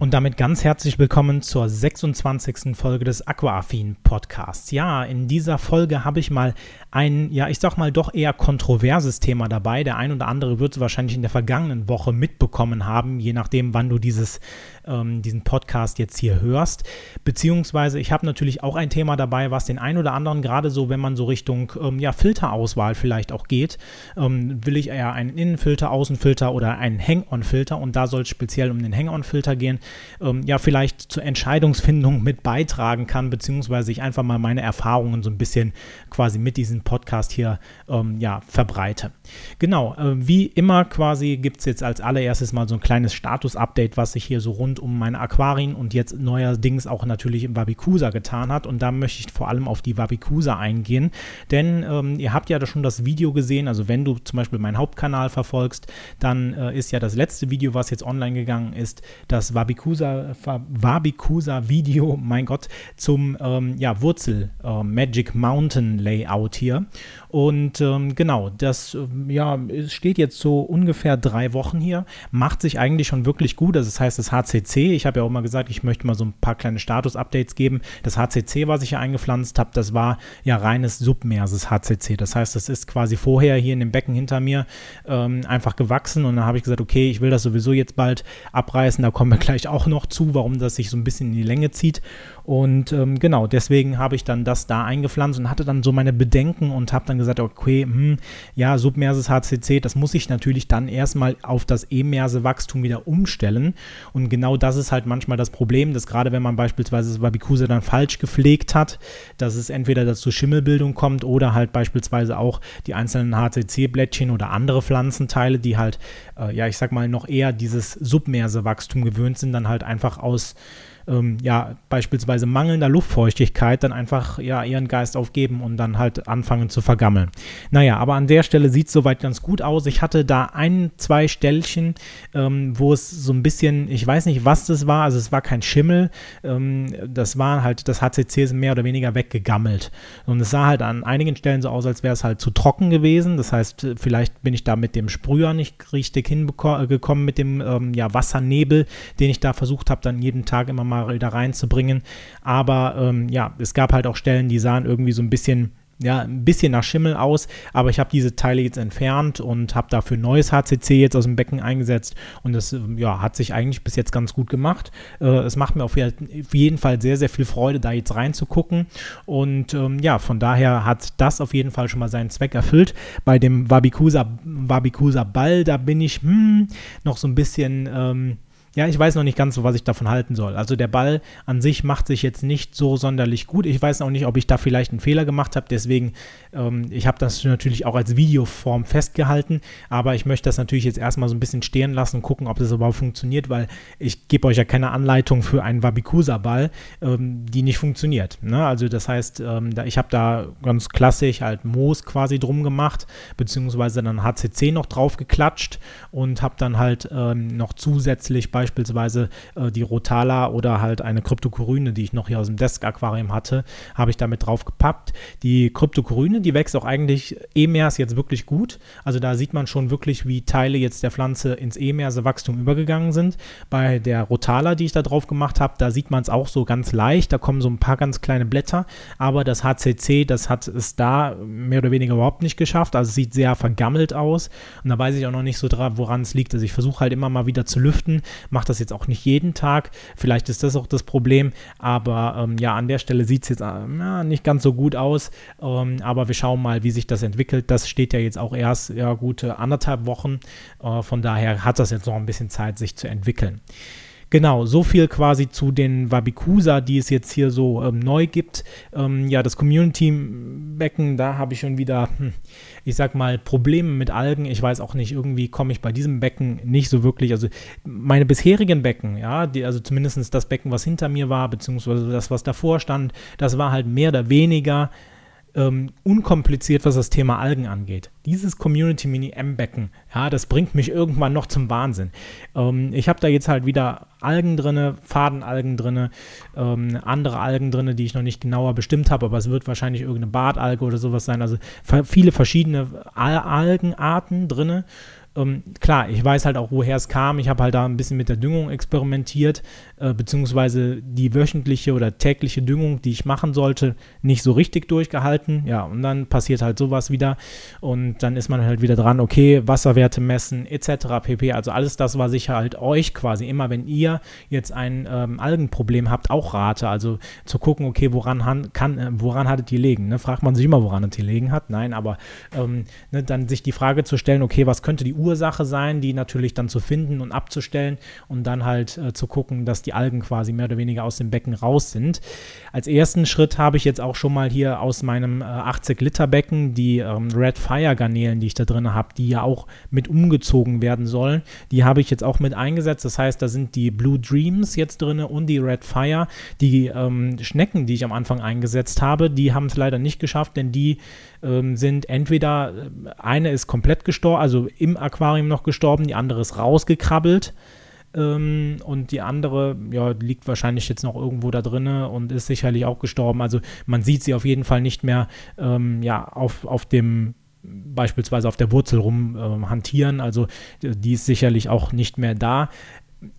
Und damit ganz herzlich willkommen zur 26. Folge des Aquaaffin Podcasts. Ja, in dieser Folge habe ich mal ein, ja, ich sag mal doch eher kontroverses Thema dabei. Der ein oder andere wird es wahrscheinlich in der vergangenen Woche mitbekommen haben, je nachdem, wann du dieses, ähm, diesen Podcast jetzt hier hörst. Beziehungsweise ich habe natürlich auch ein Thema dabei, was den ein oder anderen gerade so, wenn man so Richtung ähm, ja, Filterauswahl vielleicht auch geht, ähm, will ich eher einen Innenfilter, Außenfilter oder einen Hang-On-Filter und da soll es speziell um den Hang-On-Filter gehen ähm, ja vielleicht zur Entscheidungsfindung mit beitragen kann, beziehungsweise ich einfach mal meine Erfahrungen so ein bisschen quasi mit diesem Podcast hier ähm, ja, verbreite. Genau, äh, wie immer quasi gibt es jetzt als allererstes mal so ein kleines Status-Update, was sich hier so rund um meine Aquarien und jetzt neuerdings auch natürlich im Wabikusa getan hat. Und da möchte ich vor allem auf die Wabikusa eingehen, denn ähm, ihr habt ja schon das Video gesehen, also wenn du zum Beispiel meinen Hauptkanal verfolgst, dann äh, ist ja das letzte Video, was jetzt online gegangen ist, das Wabikusa, Wabikusa Video, mein Gott, zum ähm, ja, Wurzel äh, Magic Mountain Layout hier. Und ähm, genau, das ähm, ja, steht jetzt so ungefähr drei Wochen hier, macht sich eigentlich schon wirklich gut. Also das heißt, das HCC, ich habe ja auch mal gesagt, ich möchte mal so ein paar kleine Status-Updates geben. Das HCC, was ich hier eingepflanzt habe, das war ja reines submerses HCC. Das heißt, das ist quasi vorher hier in dem Becken hinter mir ähm, einfach gewachsen und dann habe ich gesagt, okay, ich will das sowieso jetzt bald abreißen. Da kommen wir gleich auch noch zu, warum das sich so ein bisschen in die Länge zieht. Und ähm, genau, deswegen habe ich dann das da eingepflanzt und hatte dann so meine Bedenken und habe dann gesagt, okay, hm, ja, submerses HCC, das muss ich natürlich dann erstmal auf das emerse Wachstum wieder umstellen. Und genau das ist halt manchmal das Problem, dass gerade wenn man beispielsweise das Wabikusa dann falsch gepflegt hat, dass es entweder dazu Schimmelbildung kommt oder halt beispielsweise auch die einzelnen HCC-Blättchen oder andere Pflanzenteile, die halt, äh, ja, ich sag mal, noch eher dieses submerse Wachstum gewöhnt sind, dann halt einfach aus ähm, ja, beispielsweise mangelnder Luftfeuchtigkeit dann einfach ja ihren Geist aufgeben und dann halt anfangen zu vergammeln. Naja, aber an der Stelle sieht es soweit ganz gut aus. Ich hatte da ein, zwei Stellchen, ähm, wo es so ein bisschen, ich weiß nicht, was das war, also es war kein Schimmel, ähm, das war halt, das HCC ist mehr oder weniger weggegammelt. Und es sah halt an einigen Stellen so aus, als wäre es halt zu trocken gewesen. Das heißt, vielleicht bin ich da mit dem Sprüher nicht richtig hingekommen, mit dem ähm, ja, Wassernebel, den ich da versucht habe, dann jeden Tag immer mal mal da reinzubringen. Aber ähm, ja, es gab halt auch Stellen, die sahen irgendwie so ein bisschen ja, ein bisschen nach Schimmel aus, aber ich habe diese Teile jetzt entfernt und habe dafür neues HCC jetzt aus dem Becken eingesetzt und das ähm, ja, hat sich eigentlich bis jetzt ganz gut gemacht. Äh, es macht mir auf jeden Fall sehr, sehr viel Freude, da jetzt reinzugucken und ähm, ja, von daher hat das auf jeden Fall schon mal seinen Zweck erfüllt. Bei dem Wabikusa, Wabikusa Ball, da bin ich hm, noch so ein bisschen... Ähm, ja, ich weiß noch nicht ganz so, was ich davon halten soll. Also der Ball an sich macht sich jetzt nicht so sonderlich gut. Ich weiß auch nicht, ob ich da vielleicht einen Fehler gemacht habe. Deswegen, ähm, ich habe das natürlich auch als Videoform festgehalten. Aber ich möchte das natürlich jetzt erstmal so ein bisschen stehen lassen und gucken, ob das überhaupt funktioniert, weil ich gebe euch ja keine Anleitung für einen Wabikusa-Ball, ähm, die nicht funktioniert. Ne? Also das heißt, ähm, da, ich habe da ganz klassisch halt Moos quasi drum gemacht, beziehungsweise dann HCC noch drauf geklatscht und habe dann halt ähm, noch zusätzlich bei beispielsweise äh, die Rotala oder halt eine Kryptokoryne, die ich noch hier aus dem Desk-Aquarium hatte, habe ich damit drauf gepappt. Die Kryptokoryne, die wächst auch eigentlich EMERS jetzt wirklich gut. Also da sieht man schon wirklich, wie Teile jetzt der Pflanze ins EMERse Wachstum übergegangen sind. Bei der Rotala, die ich da drauf gemacht habe, da sieht man es auch so ganz leicht. Da kommen so ein paar ganz kleine Blätter, aber das HCC, das hat es da mehr oder weniger überhaupt nicht geschafft. Also es sieht sehr vergammelt aus und da weiß ich auch noch nicht so woran es liegt. Also ich versuche halt immer mal wieder zu lüften, mache das jetzt auch nicht jeden Tag. Vielleicht ist das auch das Problem. Aber ähm, ja, an der Stelle sieht es jetzt äh, nicht ganz so gut aus. Ähm, aber wir schauen mal, wie sich das entwickelt. Das steht ja jetzt auch erst ja, gute anderthalb Wochen. Äh, von daher hat das jetzt noch ein bisschen Zeit, sich zu entwickeln. Genau, so viel quasi zu den Wabikusa, die es jetzt hier so ähm, neu gibt. Ähm, ja, das Community-Becken, da habe ich schon wieder, hm, ich sag mal, Probleme mit Algen. Ich weiß auch nicht, irgendwie komme ich bei diesem Becken nicht so wirklich. Also meine bisherigen Becken, ja, die, also zumindest das Becken, was hinter mir war, beziehungsweise das, was davor stand, das war halt mehr oder weniger ähm, unkompliziert, was das Thema Algen angeht. Dieses Community Mini M-Becken, ja, das bringt mich irgendwann noch zum Wahnsinn. Ähm, ich habe da jetzt halt wieder Algen drin, Fadenalgen drin, ähm, andere Algen drin, die ich noch nicht genauer bestimmt habe, aber es wird wahrscheinlich irgendeine Bartalge oder sowas sein. Also viele verschiedene Al Algenarten drin ähm, klar, ich weiß halt auch, woher es kam. Ich habe halt da ein bisschen mit der Düngung experimentiert, äh, beziehungsweise die wöchentliche oder tägliche Düngung, die ich machen sollte, nicht so richtig durchgehalten. Ja, und dann passiert halt sowas wieder. Und dann ist man halt wieder dran, okay, Wasserwerte messen, etc. pp. Also alles das, was ich halt euch quasi immer, wenn ihr jetzt ein ähm, Algenproblem habt, auch rate. Also zu gucken, okay, woran, kann, äh, woran hattet ihr liegen? Ne? Fragt man sich immer, woran es die liegen hat. Nein, aber ähm, ne, dann sich die Frage zu stellen, okay, was könnte die Ursache sein, die natürlich dann zu finden und abzustellen und dann halt äh, zu gucken, dass die Algen quasi mehr oder weniger aus dem Becken raus sind. Als ersten Schritt habe ich jetzt auch schon mal hier aus meinem äh, 80 Liter Becken die ähm, Red Fire Garnelen, die ich da drin habe, die ja auch mit umgezogen werden sollen, die habe ich jetzt auch mit eingesetzt. Das heißt, da sind die Blue Dreams jetzt drin und die Red Fire. Die ähm, Schnecken, die ich am Anfang eingesetzt habe, die haben es leider nicht geschafft, denn die ähm, sind entweder, äh, eine ist komplett gestorben, also im Aquarium noch gestorben, die andere ist rausgekrabbelt. Ähm, und die andere, ja, liegt wahrscheinlich jetzt noch irgendwo da drinne und ist sicherlich auch gestorben. Also man sieht sie auf jeden Fall nicht mehr ähm, ja, auf, auf dem beispielsweise auf der Wurzel rum äh, hantieren. Also die ist sicherlich auch nicht mehr da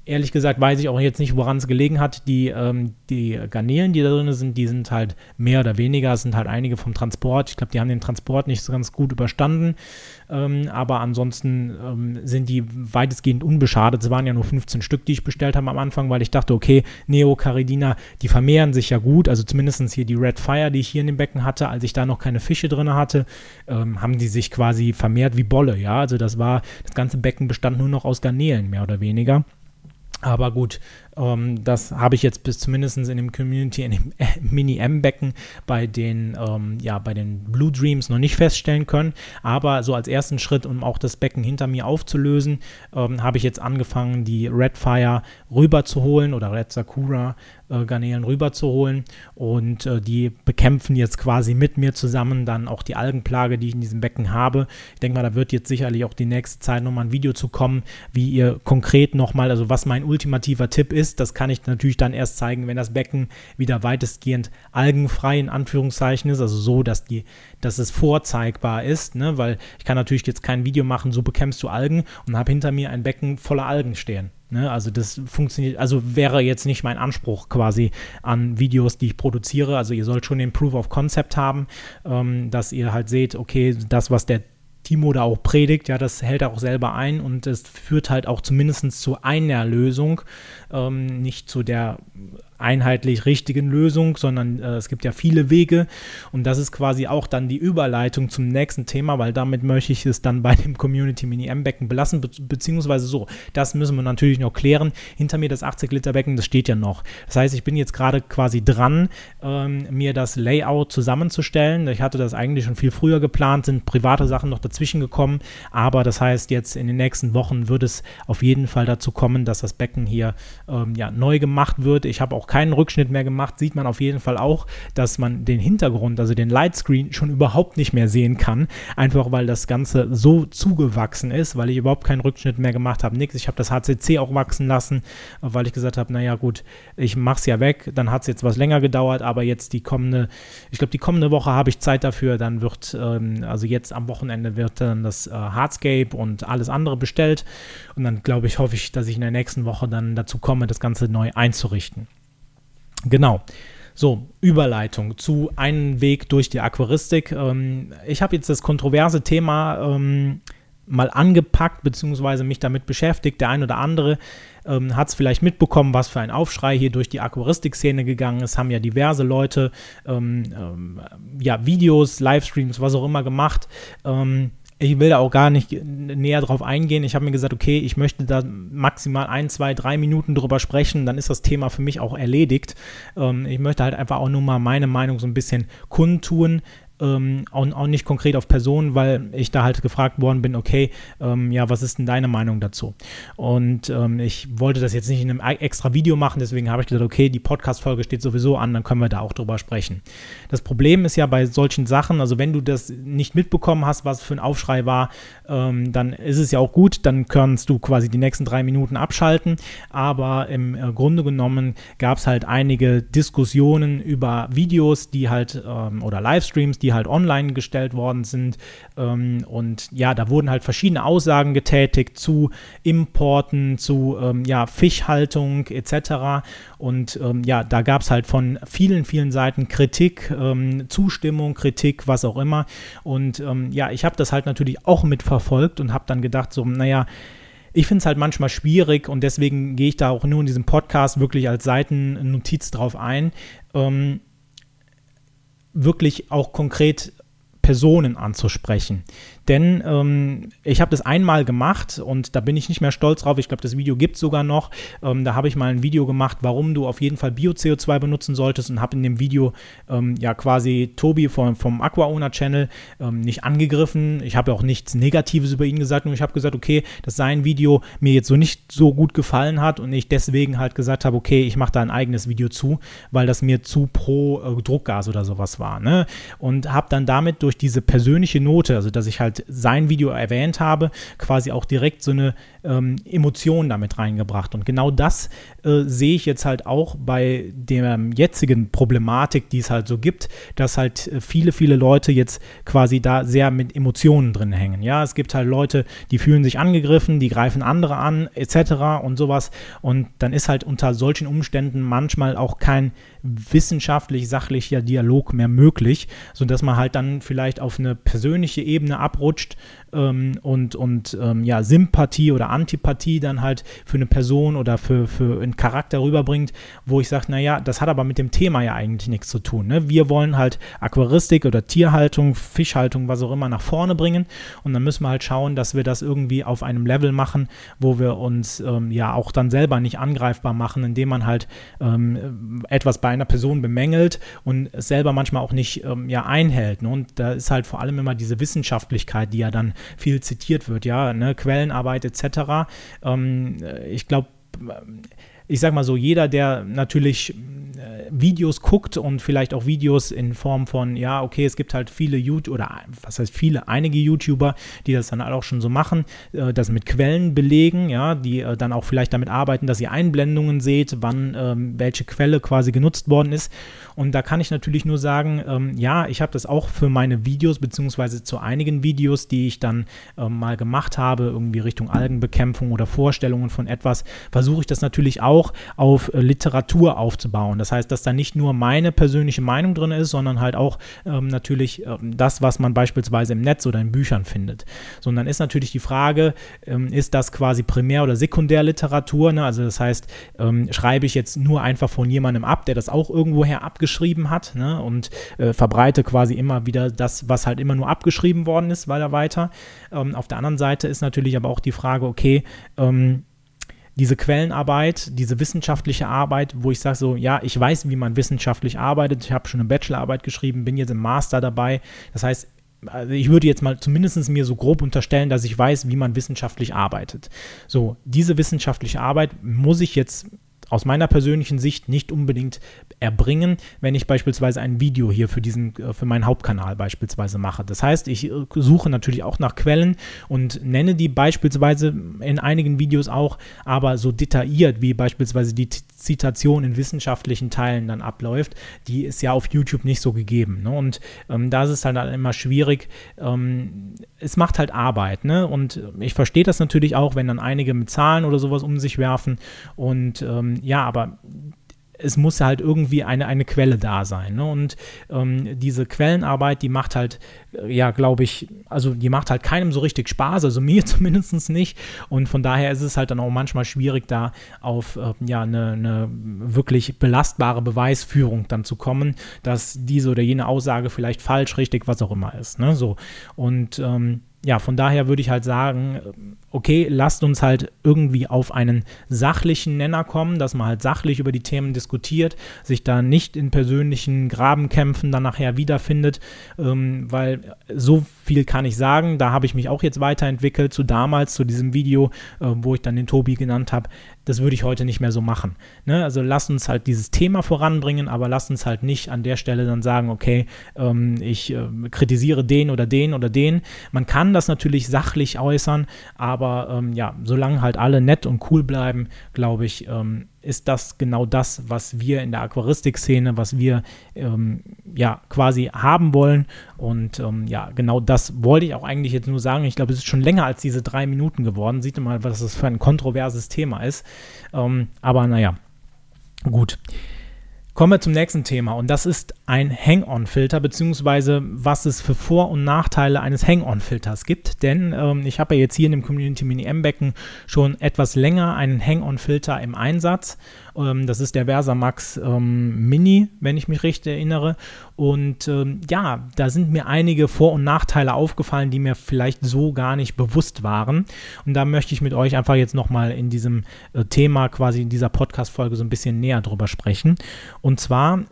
ehrlich gesagt weiß ich auch jetzt nicht, woran es gelegen hat. Die, ähm, die Garnelen, die da drin sind, die sind halt mehr oder weniger, es sind halt einige vom Transport. Ich glaube, die haben den Transport nicht so ganz gut überstanden. Ähm, aber ansonsten ähm, sind die weitestgehend unbeschadet. Es waren ja nur 15 Stück, die ich bestellt habe am Anfang, weil ich dachte, okay, Neocaridina, die vermehren sich ja gut. Also zumindest hier die Red Fire, die ich hier in dem Becken hatte, als ich da noch keine Fische drin hatte, ähm, haben die sich quasi vermehrt wie Bolle. Ja, also das war, das ganze Becken bestand nur noch aus Garnelen, mehr oder weniger. Aber gut, ähm, das habe ich jetzt bis zumindest in dem Community, in dem Mini-M-Becken bei den, ähm, ja, bei den Blue Dreams noch nicht feststellen können. Aber so als ersten Schritt, um auch das Becken hinter mir aufzulösen, ähm, habe ich jetzt angefangen, die Red Fire rüberzuholen oder Red Sakura äh, Garnelen rüberzuholen und äh, die bekämpfen jetzt quasi mit mir zusammen dann auch die Algenplage, die ich in diesem Becken habe. Ich denke mal, da wird jetzt sicherlich auch die nächste Zeit nochmal ein Video zu kommen, wie ihr konkret nochmal, also was mein ultimativer Tipp ist, das kann ich natürlich dann erst zeigen, wenn das Becken wieder weitestgehend algenfrei in Anführungszeichen ist, also so, dass die, dass es vorzeigbar ist, ne? weil ich kann natürlich jetzt kein Video machen, so bekämpfst du Algen und habe hinter mir ein Becken voller Algen stehen. Ne, also das funktioniert, also wäre jetzt nicht mein Anspruch quasi an Videos, die ich produziere. Also ihr sollt schon den Proof of Concept haben, ähm, dass ihr halt seht, okay, das, was der Timo da auch predigt, ja, das hält er auch selber ein und es führt halt auch zumindest zu einer Lösung, ähm, nicht zu der einheitlich richtigen Lösung, sondern äh, es gibt ja viele Wege und das ist quasi auch dann die Überleitung zum nächsten Thema, weil damit möchte ich es dann bei dem Community Mini M-Becken belassen, be beziehungsweise so, das müssen wir natürlich noch klären. Hinter mir das 80 Liter Becken, das steht ja noch. Das heißt, ich bin jetzt gerade quasi dran, ähm, mir das Layout zusammenzustellen. Ich hatte das eigentlich schon viel früher geplant, sind private Sachen noch dazwischen gekommen, aber das heißt, jetzt in den nächsten Wochen wird es auf jeden Fall dazu kommen, dass das Becken hier ähm, ja, neu gemacht wird. Ich habe auch keinen Rückschnitt mehr gemacht, sieht man auf jeden Fall auch, dass man den Hintergrund, also den Lightscreen, schon überhaupt nicht mehr sehen kann. Einfach weil das Ganze so zugewachsen ist, weil ich überhaupt keinen Rückschnitt mehr gemacht habe. Nix. Ich habe das HCC auch wachsen lassen, weil ich gesagt habe, naja gut, ich mache es ja weg. Dann hat es jetzt was länger gedauert, aber jetzt die kommende, ich glaube, die kommende Woche habe ich Zeit dafür. Dann wird, ähm, also jetzt am Wochenende wird dann das äh, Hardscape und alles andere bestellt. Und dann glaube ich, hoffe ich, dass ich in der nächsten Woche dann dazu komme, das Ganze neu einzurichten. Genau. So, Überleitung zu einem Weg durch die Aquaristik. Ähm, ich habe jetzt das kontroverse Thema ähm, mal angepackt, beziehungsweise mich damit beschäftigt. Der ein oder andere ähm, hat es vielleicht mitbekommen, was für ein Aufschrei hier durch die Aquaristik-Szene gegangen ist. Haben ja diverse Leute ähm, ähm, ja, Videos, Livestreams, was auch immer gemacht ähm, ich will da auch gar nicht näher drauf eingehen. Ich habe mir gesagt, okay, ich möchte da maximal ein, zwei, drei Minuten drüber sprechen, dann ist das Thema für mich auch erledigt. Ähm, ich möchte halt einfach auch nur mal meine Meinung so ein bisschen kundtun. Ähm, auch, auch, nicht konkret auf Personen, weil ich da halt gefragt worden bin, okay, ähm, ja, was ist denn deine Meinung dazu? Und ähm, ich wollte das jetzt nicht in einem e-, extra Video machen, deswegen habe ich gesagt, okay, die Podcast-Folge steht sowieso an, dann können wir da auch drüber sprechen. Das Problem ist ja bei solchen Sachen, also wenn du das nicht mitbekommen hast, was für ein Aufschrei war, ähm, dann ist es ja auch gut, dann kannst du quasi die nächsten drei Minuten abschalten, aber im äh, Grunde genommen gab es halt einige Diskussionen über Videos, die halt ähm, oder Livestreams, die halt online gestellt worden sind ähm, und ja, da wurden halt verschiedene Aussagen getätigt zu Importen, zu ähm, ja, Fischhaltung etc. Und ähm, ja, da gab es halt von vielen, vielen Seiten Kritik, ähm, Zustimmung, Kritik, was auch immer. Und ähm, ja, ich habe das halt natürlich auch mitverfolgt und habe dann gedacht, so, naja, ich finde es halt manchmal schwierig und deswegen gehe ich da auch nur in diesem Podcast wirklich als Seitennotiz drauf ein, ähm, wirklich auch konkret Personen anzusprechen. Denn ähm, ich habe das einmal gemacht und da bin ich nicht mehr stolz drauf. Ich glaube, das Video gibt es sogar noch. Ähm, da habe ich mal ein Video gemacht, warum du auf jeden Fall Bio-CO2 benutzen solltest und habe in dem Video ähm, ja quasi Tobi vom, vom Aqua Owner Channel ähm, nicht angegriffen. Ich habe auch nichts Negatives über ihn gesagt, nur ich habe gesagt, okay, dass sein Video mir jetzt so nicht so gut gefallen hat und ich deswegen halt gesagt habe, okay, ich mache da ein eigenes Video zu, weil das mir zu pro äh, Druckgas oder sowas war. Ne? Und habe dann damit durch diese persönliche Note, also dass ich halt sein Video erwähnt habe, quasi auch direkt so eine ähm, Emotion damit reingebracht. Und genau das äh, sehe ich jetzt halt auch bei der jetzigen Problematik, die es halt so gibt, dass halt äh, viele, viele Leute jetzt quasi da sehr mit Emotionen drin hängen. Ja, es gibt halt Leute, die fühlen sich angegriffen, die greifen andere an, etc. und sowas. Und dann ist halt unter solchen Umständen manchmal auch kein wissenschaftlich sachlicher Dialog mehr möglich, sodass man halt dann vielleicht auf eine persönliche Ebene abrutscht ähm, und, und ähm, ja, Sympathie oder Antipathie dann halt für eine Person oder für, für einen Charakter rüberbringt, wo ich sage, naja, das hat aber mit dem Thema ja eigentlich nichts zu tun. Ne? Wir wollen halt Aquaristik oder Tierhaltung, Fischhaltung, was auch immer nach vorne bringen und dann müssen wir halt schauen, dass wir das irgendwie auf einem Level machen, wo wir uns ähm, ja auch dann selber nicht angreifbar machen, indem man halt ähm, etwas bei einer Person bemängelt und es selber manchmal auch nicht ähm, ja einhält. Ne? Und da ist halt vor allem immer diese Wissenschaftlichkeit, die ja dann viel zitiert wird, ja, ne, Quellenarbeit etc. Ähm, ich glaube, ich sag mal so, jeder, der natürlich äh, Videos guckt und vielleicht auch Videos in Form von, ja, okay, es gibt halt viele YouTube oder was heißt viele, einige YouTuber, die das dann auch schon so machen, äh, das mit Quellen belegen, ja, die äh, dann auch vielleicht damit arbeiten, dass ihr Einblendungen seht, wann ähm, welche Quelle quasi genutzt worden ist. Und da kann ich natürlich nur sagen, ähm, ja, ich habe das auch für meine Videos, beziehungsweise zu einigen Videos, die ich dann ähm, mal gemacht habe, irgendwie Richtung Algenbekämpfung oder Vorstellungen von etwas, versuche ich das natürlich auch auch auf äh, Literatur aufzubauen. Das heißt, dass da nicht nur meine persönliche Meinung drin ist, sondern halt auch ähm, natürlich ähm, das, was man beispielsweise im Netz oder in Büchern findet. Sondern ist natürlich die Frage, ähm, ist das quasi Primär- oder Sekundärliteratur? Ne? Also das heißt, ähm, schreibe ich jetzt nur einfach von jemandem ab, der das auch irgendwoher abgeschrieben hat ne? und äh, verbreite quasi immer wieder das, was halt immer nur abgeschrieben worden ist, weiter weiter. Ähm, auf der anderen Seite ist natürlich aber auch die Frage, okay, ähm, diese Quellenarbeit, diese wissenschaftliche Arbeit, wo ich sage so, ja, ich weiß, wie man wissenschaftlich arbeitet. Ich habe schon eine Bachelorarbeit geschrieben, bin jetzt im Master dabei. Das heißt, also ich würde jetzt mal zumindest mir so grob unterstellen, dass ich weiß, wie man wissenschaftlich arbeitet. So, diese wissenschaftliche Arbeit muss ich jetzt aus meiner persönlichen Sicht nicht unbedingt erbringen, wenn ich beispielsweise ein Video hier für diesen, äh, für meinen Hauptkanal beispielsweise mache. Das heißt, ich äh, suche natürlich auch nach Quellen und nenne die beispielsweise in einigen Videos auch, aber so detailliert wie beispielsweise die Zitation in wissenschaftlichen Teilen dann abläuft, die ist ja auf YouTube nicht so gegeben. Ne? Und ähm, da ist es halt immer schwierig. Ähm, es macht halt Arbeit. Ne? Und ich verstehe das natürlich auch, wenn dann einige mit Zahlen oder sowas um sich werfen. Und ähm, ja, aber es muss halt irgendwie eine, eine Quelle da sein. Ne? Und ähm, diese Quellenarbeit, die macht halt, äh, ja, glaube ich, also die macht halt keinem so richtig Spaß, also mir zumindest nicht. Und von daher ist es halt dann auch manchmal schwierig, da auf äh, ja, eine, eine wirklich belastbare Beweisführung dann zu kommen, dass diese oder jene Aussage vielleicht falsch, richtig, was auch immer ist. Ne? So. Und ähm, ja, von daher würde ich halt sagen, okay, lasst uns halt irgendwie auf einen sachlichen Nenner kommen, dass man halt sachlich über die Themen diskutiert, sich da nicht in persönlichen Grabenkämpfen dann nachher wiederfindet, ähm, weil so viel kann ich sagen, da habe ich mich auch jetzt weiterentwickelt zu damals, zu diesem Video, äh, wo ich dann den Tobi genannt habe, das würde ich heute nicht mehr so machen. Ne? Also lasst uns halt dieses Thema voranbringen, aber lasst uns halt nicht an der Stelle dann sagen, okay, ähm, ich äh, kritisiere den oder den oder den. Man kann das natürlich sachlich äußern, aber ähm, ja, solange halt alle nett und cool bleiben, glaube ich, ähm, ist das genau das, was wir in der Aquaristik-Szene, was wir ähm, ja quasi haben wollen. Und ähm, ja, genau das wollte ich auch eigentlich jetzt nur sagen. Ich glaube, es ist schon länger als diese drei Minuten geworden. Sieht mal, was das für ein kontroverses Thema ist. Ähm, aber naja, gut. Kommen wir zum nächsten Thema und das ist ein Hang-On-Filter, beziehungsweise was es für Vor- und Nachteile eines Hang-On-Filters gibt. Denn ähm, ich habe ja jetzt hier in dem Community Mini M-Becken schon etwas länger einen Hang-On-Filter im Einsatz ähm, das ist der Versamax ähm, Mini, wenn ich mich richtig erinnere. Und ähm, ja, da sind mir einige Vor- und Nachteile aufgefallen, die mir vielleicht so gar nicht bewusst waren. Und da möchte ich mit euch einfach jetzt nochmal in diesem äh, Thema, quasi in dieser Podcast-Folge so ein bisschen näher drüber sprechen. Und zwar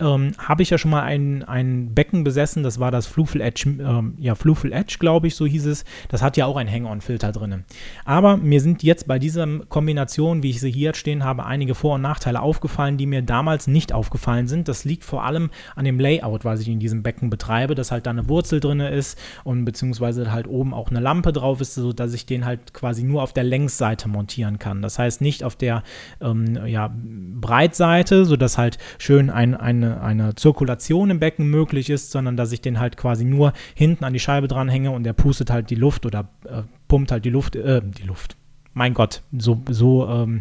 ähm, habe ich ja schon mal ein, ein Becken besessen, das war das Flufel Edge, ähm, ja, Flufel Edge, glaube ich, so hieß es. Das hat ja auch ein Hang-On-Filter drin. Aber mir sind jetzt bei dieser Kombination, wie ich sie hier stehen habe, einige Vor- und Nachteile aufgefallen, die mir damals nicht aufgefallen sind. Das liegt vor allem an dem Layout, was ich in diesem Becken betreibe, dass halt da eine Wurzel drin ist und beziehungsweise halt oben auch eine Lampe drauf ist, sodass ich den halt quasi nur auf der Längsseite montieren kann. Das heißt nicht auf der ähm, ja, Breitseite, sodass halt schön ein, eine eine, Zirkulation im Becken möglich ist, sondern dass ich den halt quasi nur hinten an die Scheibe dranhänge und der pustet halt die Luft oder äh, pumpt halt die Luft, äh, die Luft. Mein Gott, so, so ähm,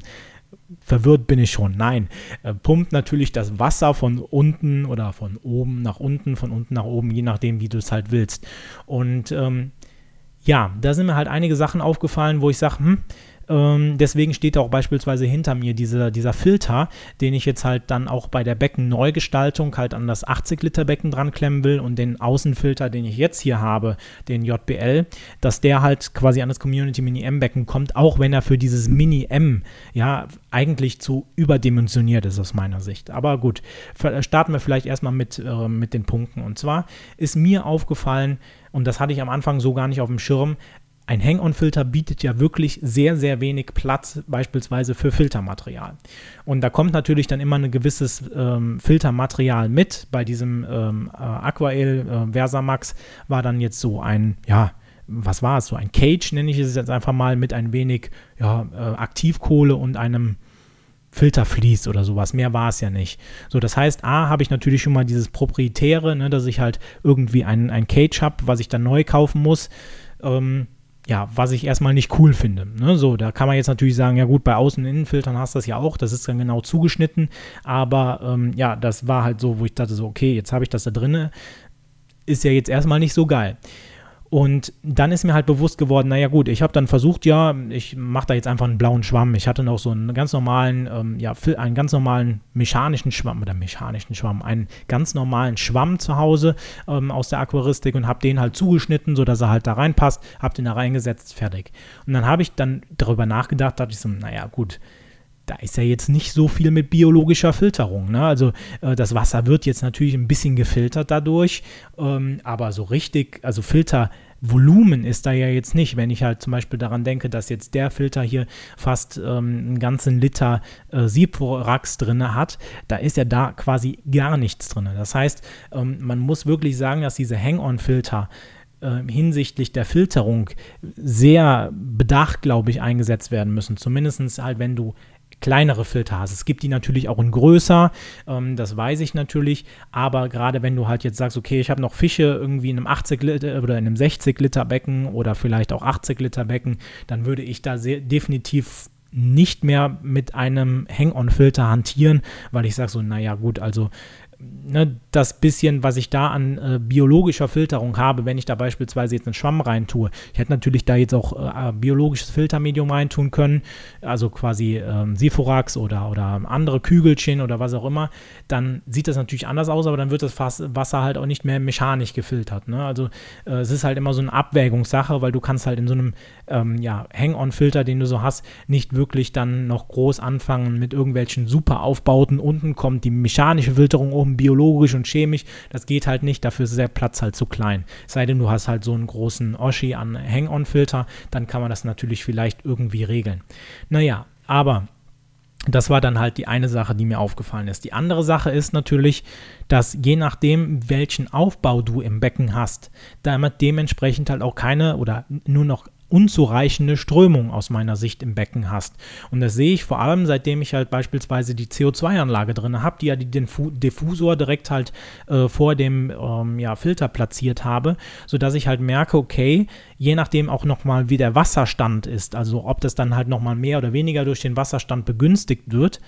verwirrt bin ich schon. Nein, äh, pumpt natürlich das Wasser von unten oder von oben nach unten, von unten nach oben, je nachdem, wie du es halt willst. Und ähm, ja, da sind mir halt einige Sachen aufgefallen, wo ich sage, hm, ähm, deswegen steht auch beispielsweise hinter mir diese, dieser Filter, den ich jetzt halt dann auch bei der Beckenneugestaltung halt an das 80 Liter Becken dran klemmen will und den Außenfilter, den ich jetzt hier habe, den JBL, dass der halt quasi an das Community Mini M Becken kommt, auch wenn er für dieses Mini M ja eigentlich zu überdimensioniert ist aus meiner Sicht. Aber gut, starten wir vielleicht erstmal mit, äh, mit den Punkten. Und zwar ist mir aufgefallen, und das hatte ich am Anfang so gar nicht auf dem Schirm, ein Hang-On-Filter bietet ja wirklich sehr, sehr wenig Platz, beispielsweise für Filtermaterial. Und da kommt natürlich dann immer ein gewisses ähm, Filtermaterial mit. Bei diesem ähm, äh, Aquael äh, Versamax war dann jetzt so ein, ja, was war es, so ein Cage nenne ich es jetzt einfach mal, mit ein wenig ja, äh, Aktivkohle und einem Filterflies oder sowas. Mehr war es ja nicht. So, das heißt, A, habe ich natürlich schon mal dieses Proprietäre, ne, dass ich halt irgendwie ein, ein Cage habe, was ich dann neu kaufen muss. Ähm, ja, was ich erstmal nicht cool finde. Ne? So, da kann man jetzt natürlich sagen, ja gut, bei Außen-Innenfiltern hast du das ja auch, das ist dann genau zugeschnitten, aber ähm, ja, das war halt so, wo ich dachte so, okay, jetzt habe ich das da drinne, ist ja jetzt erstmal nicht so geil. Und dann ist mir halt bewusst geworden, naja gut, ich habe dann versucht, ja, ich mache da jetzt einfach einen blauen Schwamm. Ich hatte noch so einen ganz normalen, ähm, ja, einen ganz normalen mechanischen Schwamm oder mechanischen Schwamm, einen ganz normalen Schwamm zu Hause ähm, aus der Aquaristik und habe den halt zugeschnitten, sodass er halt da reinpasst, habe den da reingesetzt, fertig. Und dann habe ich dann darüber nachgedacht, dachte ich so, naja gut, da ist ja jetzt nicht so viel mit biologischer Filterung. Ne? Also äh, das Wasser wird jetzt natürlich ein bisschen gefiltert dadurch, ähm, aber so richtig, also Filtervolumen ist da ja jetzt nicht. Wenn ich halt zum Beispiel daran denke, dass jetzt der Filter hier fast ähm, einen ganzen Liter äh, Siporax drin hat, da ist ja da quasi gar nichts drin. Das heißt, ähm, man muss wirklich sagen, dass diese Hang-on-Filter äh, hinsichtlich der Filterung sehr bedacht, glaube ich, eingesetzt werden müssen. Zumindest halt, wenn du kleinere Filter hast. Es gibt die natürlich auch in größer, ähm, das weiß ich natürlich, aber gerade wenn du halt jetzt sagst, okay, ich habe noch Fische irgendwie in einem 80 Liter oder in einem 60 Liter Becken oder vielleicht auch 80 Liter Becken, dann würde ich da sehr, definitiv nicht mehr mit einem Hang-on-Filter hantieren, weil ich sage so, naja gut, also ne, das bisschen, was ich da an äh, biologischer Filterung habe, wenn ich da beispielsweise jetzt einen Schwamm reintue. Ich hätte natürlich da jetzt auch äh, biologisches Filtermedium reintun können, also quasi ähm, Siforax oder, oder andere Kügelchen oder was auch immer. Dann sieht das natürlich anders aus, aber dann wird das Wasser halt auch nicht mehr mechanisch gefiltert. Ne? Also äh, es ist halt immer so eine Abwägungssache, weil du kannst halt in so einem ähm, ja, Hang-on-Filter, den du so hast, nicht wirklich dann noch groß anfangen mit irgendwelchen super Aufbauten. Unten kommt die mechanische Filterung oben biologisch und chemisch. Das geht halt nicht, dafür ist der Platz halt zu klein. Sei denn, du hast halt so einen großen Oschi an Hang-on-Filter, dann kann man das natürlich vielleicht irgendwie regeln. Naja, aber das war dann halt die eine Sache, die mir aufgefallen ist. Die andere Sache ist natürlich, dass je nachdem, welchen Aufbau du im Becken hast, damit dementsprechend halt auch keine oder nur noch unzureichende Strömung aus meiner Sicht im Becken hast. Und das sehe ich vor allem, seitdem ich halt beispielsweise die CO2-Anlage drin habe, die ja den Diffusor direkt halt äh, vor dem ähm, ja, Filter platziert habe, sodass ich halt merke, okay, je nachdem auch nochmal, wie der Wasserstand ist, also ob das dann halt nochmal mehr oder weniger durch den Wasserstand begünstigt wird,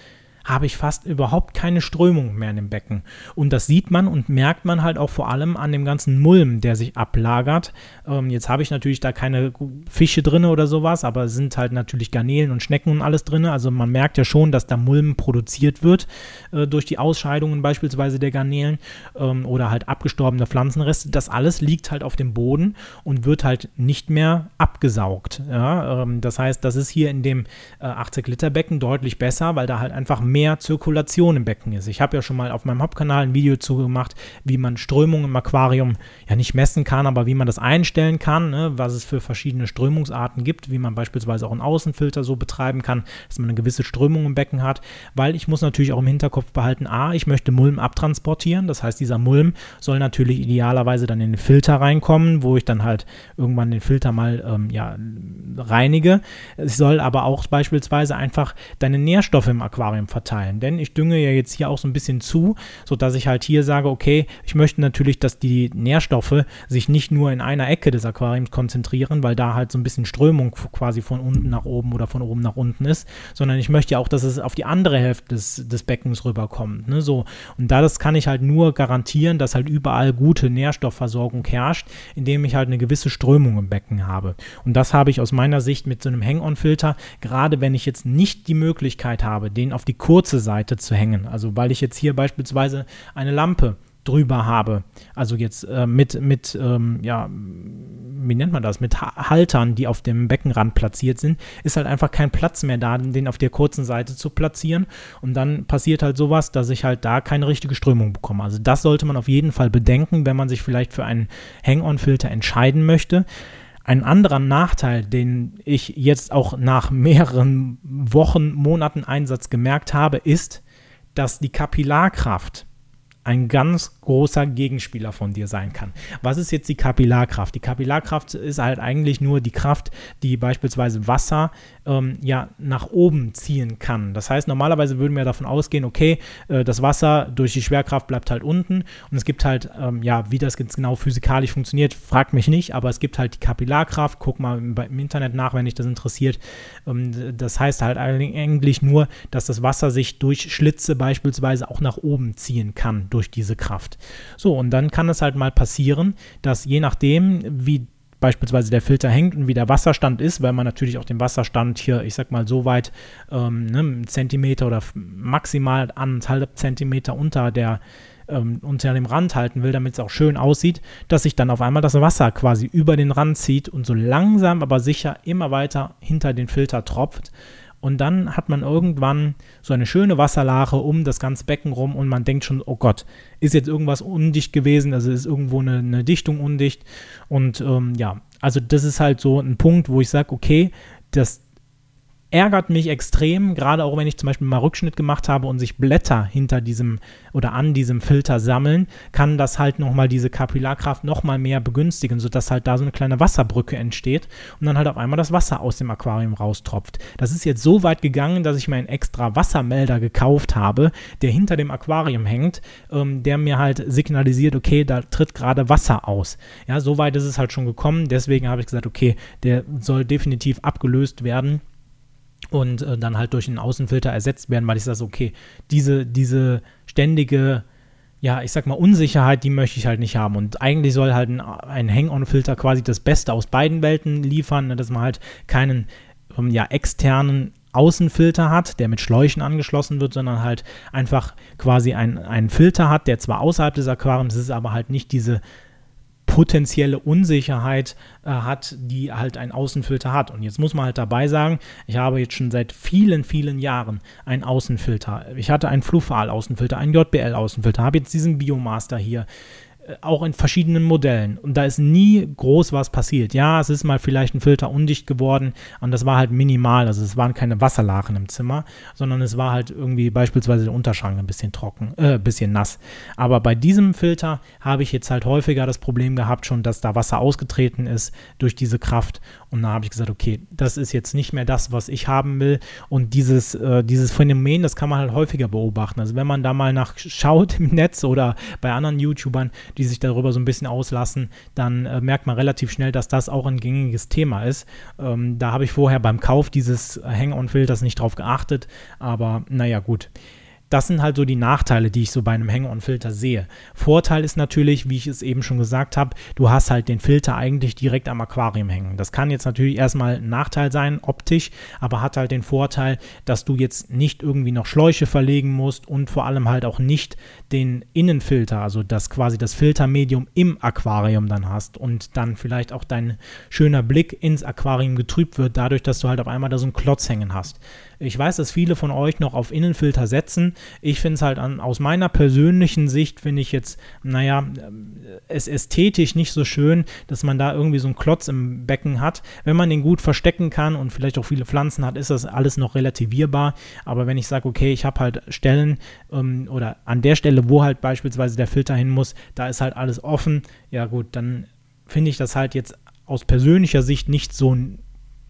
habe ich fast überhaupt keine Strömung mehr in dem Becken. Und das sieht man und merkt man halt auch vor allem an dem ganzen Mulm, der sich ablagert. Ähm, jetzt habe ich natürlich da keine Fische drin oder sowas, aber es sind halt natürlich Garnelen und Schnecken und alles drin. Also man merkt ja schon, dass da Mulm produziert wird äh, durch die Ausscheidungen beispielsweise der Garnelen ähm, oder halt abgestorbene Pflanzenreste. Das alles liegt halt auf dem Boden und wird halt nicht mehr abgesaugt. Ja? Ähm, das heißt, das ist hier in dem äh, 80 Liter Becken deutlich besser, weil da halt einfach mehr Zirkulation im Becken ist. Ich habe ja schon mal auf meinem Hauptkanal ein Video zu gemacht, wie man Strömung im Aquarium ja nicht messen kann, aber wie man das einstellen kann, ne, was es für verschiedene Strömungsarten gibt, wie man beispielsweise auch einen Außenfilter so betreiben kann, dass man eine gewisse Strömung im Becken hat, weil ich muss natürlich auch im Hinterkopf behalten, a, ich möchte Mulm abtransportieren, das heißt, dieser Mulm soll natürlich idealerweise dann in den Filter reinkommen, wo ich dann halt irgendwann den Filter mal ähm, ja, reinige. Es soll aber auch beispielsweise einfach deine Nährstoffe im Aquarium verteilen verteilen. Denn ich dünge ja jetzt hier auch so ein bisschen zu, sodass ich halt hier sage, okay, ich möchte natürlich, dass die Nährstoffe sich nicht nur in einer Ecke des Aquariums konzentrieren, weil da halt so ein bisschen Strömung quasi von unten nach oben oder von oben nach unten ist, sondern ich möchte ja auch, dass es auf die andere Hälfte des, des Beckens rüberkommt. Ne? So. Und da das kann ich halt nur garantieren, dass halt überall gute Nährstoffversorgung herrscht, indem ich halt eine gewisse Strömung im Becken habe. Und das habe ich aus meiner Sicht mit so einem Hang-on-Filter, gerade wenn ich jetzt nicht die Möglichkeit habe, den auf die Kurve kurze Seite zu hängen. Also weil ich jetzt hier beispielsweise eine Lampe drüber habe. Also jetzt äh, mit, mit ähm, ja, wie nennt man das, mit Haltern, die auf dem Beckenrand platziert sind, ist halt einfach kein Platz mehr da, den auf der kurzen Seite zu platzieren. Und dann passiert halt sowas, dass ich halt da keine richtige Strömung bekomme. Also das sollte man auf jeden Fall bedenken, wenn man sich vielleicht für einen Hang-on-Filter entscheiden möchte. Ein anderer Nachteil, den ich jetzt auch nach mehreren Wochen, Monaten Einsatz gemerkt habe, ist, dass die Kapillarkraft ein ganz großer Gegenspieler von dir sein kann. Was ist jetzt die Kapillarkraft? Die Kapillarkraft ist halt eigentlich nur die Kraft, die beispielsweise Wasser ähm, ja nach oben ziehen kann. Das heißt, normalerweise würden wir davon ausgehen, okay, äh, das Wasser durch die Schwerkraft bleibt halt unten und es gibt halt, ähm, ja, wie das jetzt genau physikalisch funktioniert, fragt mich nicht, aber es gibt halt die Kapillarkraft. Guck mal im, im Internet nach, wenn dich das interessiert. Ähm, das heißt halt eigentlich nur, dass das Wasser sich durch Schlitze beispielsweise auch nach oben ziehen kann durch diese Kraft. So, und dann kann es halt mal passieren, dass je nachdem, wie beispielsweise der Filter hängt und wie der Wasserstand ist, weil man natürlich auch den Wasserstand hier, ich sag mal, so weit ähm, ne, einen Zentimeter oder maximal anderthalb Zentimeter unter der ähm, unter dem Rand halten will, damit es auch schön aussieht, dass sich dann auf einmal das Wasser quasi über den Rand zieht und so langsam aber sicher immer weiter hinter den Filter tropft und dann hat man irgendwann so eine schöne Wasserlache um das ganze Becken rum und man denkt schon, oh Gott, ist jetzt irgendwas undicht gewesen, also ist irgendwo eine, eine Dichtung undicht. Und ähm, ja, also das ist halt so ein Punkt, wo ich sage, okay, das ärgert mich extrem, gerade auch wenn ich zum Beispiel mal Rückschnitt gemacht habe und sich Blätter hinter diesem oder an diesem Filter sammeln, kann das halt nochmal diese Kapillarkraft nochmal mehr begünstigen, sodass halt da so eine kleine Wasserbrücke entsteht und dann halt auf einmal das Wasser aus dem Aquarium raustropft. Das ist jetzt so weit gegangen, dass ich mir einen extra Wassermelder gekauft habe, der hinter dem Aquarium hängt, ähm, der mir halt signalisiert, okay, da tritt gerade Wasser aus. Ja, so weit ist es halt schon gekommen, deswegen habe ich gesagt, okay, der soll definitiv abgelöst werden und äh, dann halt durch einen Außenfilter ersetzt werden, weil ich sage, okay, diese, diese ständige ja, ich sag mal, Unsicherheit, die möchte ich halt nicht haben. Und eigentlich soll halt ein, ein Hang-On-Filter quasi das Beste aus beiden Welten liefern, ne, dass man halt keinen ähm, ja, externen Außenfilter hat, der mit Schläuchen angeschlossen wird, sondern halt einfach quasi einen Filter hat, der zwar außerhalb des Aquariums ist, aber halt nicht diese potenzielle Unsicherheit äh, hat, die halt ein Außenfilter hat. Und jetzt muss man halt dabei sagen, ich habe jetzt schon seit vielen, vielen Jahren einen Außenfilter. Ich hatte einen Flufal-Außenfilter, einen JBL-Außenfilter, habe jetzt diesen Biomaster hier. Äh, auch in verschiedenen Modellen. Und da ist nie groß was passiert. Ja, es ist mal vielleicht ein Filter undicht geworden und das war halt minimal. Also es waren keine Wasserlachen im Zimmer, sondern es war halt irgendwie beispielsweise der Unterschrank ein bisschen trocken, äh, ein bisschen nass. Aber bei diesem Filter habe ich jetzt halt häufiger das Problem gehabt schon, dass da Wasser ausgetreten ist durch diese Kraft. Und da habe ich gesagt, okay, das ist jetzt nicht mehr das, was ich haben will. Und dieses, äh, dieses Phänomen, das kann man halt häufiger beobachten. Also wenn man da mal nachschaut im Netz oder bei anderen YouTubern, die sich darüber so ein bisschen auslassen, dann äh, merkt man relativ schnell, dass das auch ein gängiges Thema ist. Ähm, da habe ich vorher beim Kauf dieses Hang-on-Filters nicht drauf geachtet, aber naja, gut das sind halt so die Nachteile, die ich so bei einem Hang-on-Filter sehe. Vorteil ist natürlich, wie ich es eben schon gesagt habe, du hast halt den Filter eigentlich direkt am Aquarium hängen. Das kann jetzt natürlich erstmal ein Nachteil sein, optisch, aber hat halt den Vorteil, dass du jetzt nicht irgendwie noch Schläuche verlegen musst und vor allem halt auch nicht den Innenfilter, also das quasi das Filtermedium im Aquarium dann hast und dann vielleicht auch dein schöner Blick ins Aquarium getrübt wird, dadurch, dass du halt auf einmal da so einen Klotz hängen hast. Ich weiß, dass viele von euch noch auf Innenfilter setzen. Ich finde es halt an, aus meiner persönlichen Sicht, finde ich jetzt, naja, es ästhetisch nicht so schön, dass man da irgendwie so einen Klotz im Becken hat. Wenn man den gut verstecken kann und vielleicht auch viele Pflanzen hat, ist das alles noch relativierbar. Aber wenn ich sage, okay, ich habe halt Stellen ähm, oder an der Stelle, wo halt beispielsweise der Filter hin muss, da ist halt alles offen, ja gut, dann finde ich das halt jetzt aus persönlicher Sicht nicht so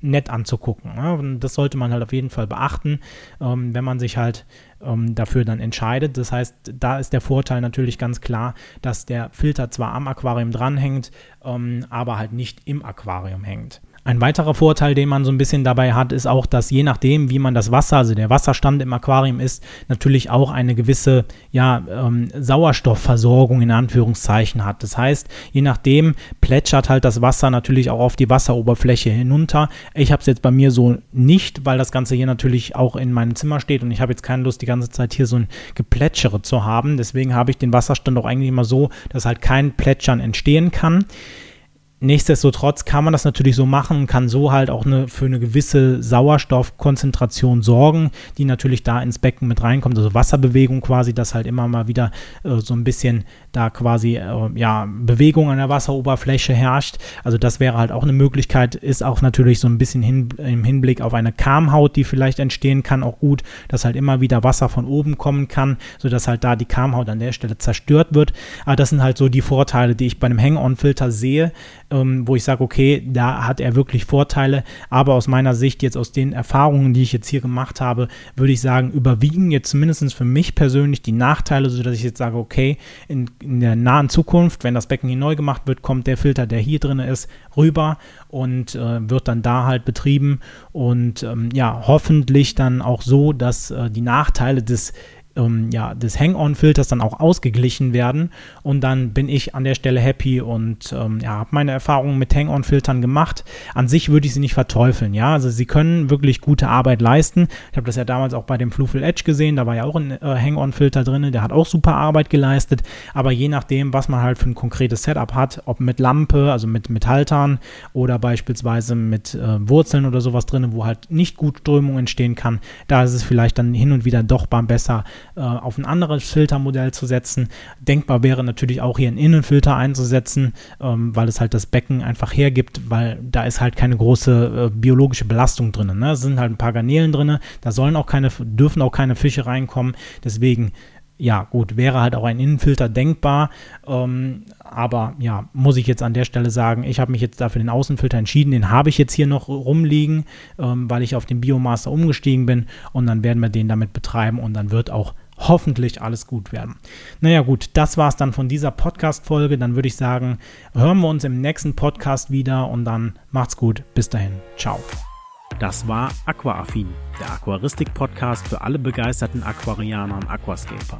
nett anzugucken. Ja? Und das sollte man halt auf jeden Fall beachten, ähm, wenn man sich halt ähm, dafür dann entscheidet. Das heißt, da ist der Vorteil natürlich ganz klar, dass der Filter zwar am Aquarium dranhängt, ähm, aber halt nicht im Aquarium hängt. Ein weiterer Vorteil, den man so ein bisschen dabei hat, ist auch, dass je nachdem, wie man das Wasser, also der Wasserstand im Aquarium ist, natürlich auch eine gewisse ja, ähm, Sauerstoffversorgung in Anführungszeichen hat. Das heißt, je nachdem plätschert halt das Wasser natürlich auch auf die Wasseroberfläche hinunter. Ich habe es jetzt bei mir so nicht, weil das Ganze hier natürlich auch in meinem Zimmer steht und ich habe jetzt keine Lust, die ganze Zeit hier so ein Geplätschere zu haben. Deswegen habe ich den Wasserstand auch eigentlich immer so, dass halt kein Plätschern entstehen kann. Nichtsdestotrotz kann man das natürlich so machen und kann so halt auch eine, für eine gewisse Sauerstoffkonzentration sorgen, die natürlich da ins Becken mit reinkommt, also Wasserbewegung quasi, dass halt immer mal wieder äh, so ein bisschen da quasi äh, ja, Bewegung an der Wasseroberfläche herrscht. Also das wäre halt auch eine Möglichkeit, ist auch natürlich so ein bisschen hin, im Hinblick auf eine Kamhaut, die vielleicht entstehen kann, auch gut, dass halt immer wieder Wasser von oben kommen kann, sodass halt da die Kamhaut an der Stelle zerstört wird. Aber das sind halt so die Vorteile, die ich bei einem Hang-On-Filter sehe ähm, wo ich sage, okay, da hat er wirklich Vorteile. Aber aus meiner Sicht, jetzt aus den Erfahrungen, die ich jetzt hier gemacht habe, würde ich sagen, überwiegen jetzt zumindest für mich persönlich die Nachteile, sodass ich jetzt sage, okay, in, in der nahen Zukunft, wenn das Becken hier neu gemacht wird, kommt der Filter, der hier drin ist, rüber und äh, wird dann da halt betrieben. Und ähm, ja, hoffentlich dann auch so, dass äh, die Nachteile des ähm, ja, des Hang-On-Filters dann auch ausgeglichen werden. Und dann bin ich an der Stelle happy und ähm, ja, habe meine Erfahrungen mit Hang-On-Filtern gemacht. An sich würde ich sie nicht verteufeln, ja. Also sie können wirklich gute Arbeit leisten. Ich habe das ja damals auch bei dem Flufel Edge gesehen, da war ja auch ein äh, Hang-On-Filter drin, der hat auch super Arbeit geleistet. Aber je nachdem, was man halt für ein konkretes Setup hat, ob mit Lampe, also mit, mit Haltern oder beispielsweise mit äh, Wurzeln oder sowas drin, wo halt nicht gut Strömung entstehen kann, da ist es vielleicht dann hin und wieder doch beim besser, äh, auf ein anderes Filtermodell zu setzen. Denkbar wäre natürlich auch hier einen Innenfilter einzusetzen, ähm, weil es halt das Becken einfach hergibt, weil da ist halt keine große äh, biologische Belastung drin. Ne? Es sind halt ein paar Garnelen drin, da sollen auch keine, dürfen auch keine Fische reinkommen. Deswegen ja, gut, wäre halt auch ein Innenfilter denkbar. Ähm, aber ja, muss ich jetzt an der Stelle sagen, ich habe mich jetzt dafür den Außenfilter entschieden. Den habe ich jetzt hier noch rumliegen, ähm, weil ich auf den Biomaster umgestiegen bin. Und dann werden wir den damit betreiben und dann wird auch hoffentlich alles gut werden. Naja gut, das war es dann von dieser Podcast-Folge. Dann würde ich sagen, hören wir uns im nächsten Podcast wieder und dann macht's gut. Bis dahin. Ciao. Das war Aquaaffin, der Aquaristik-Podcast für alle begeisterten Aquarianer und Aquascaper.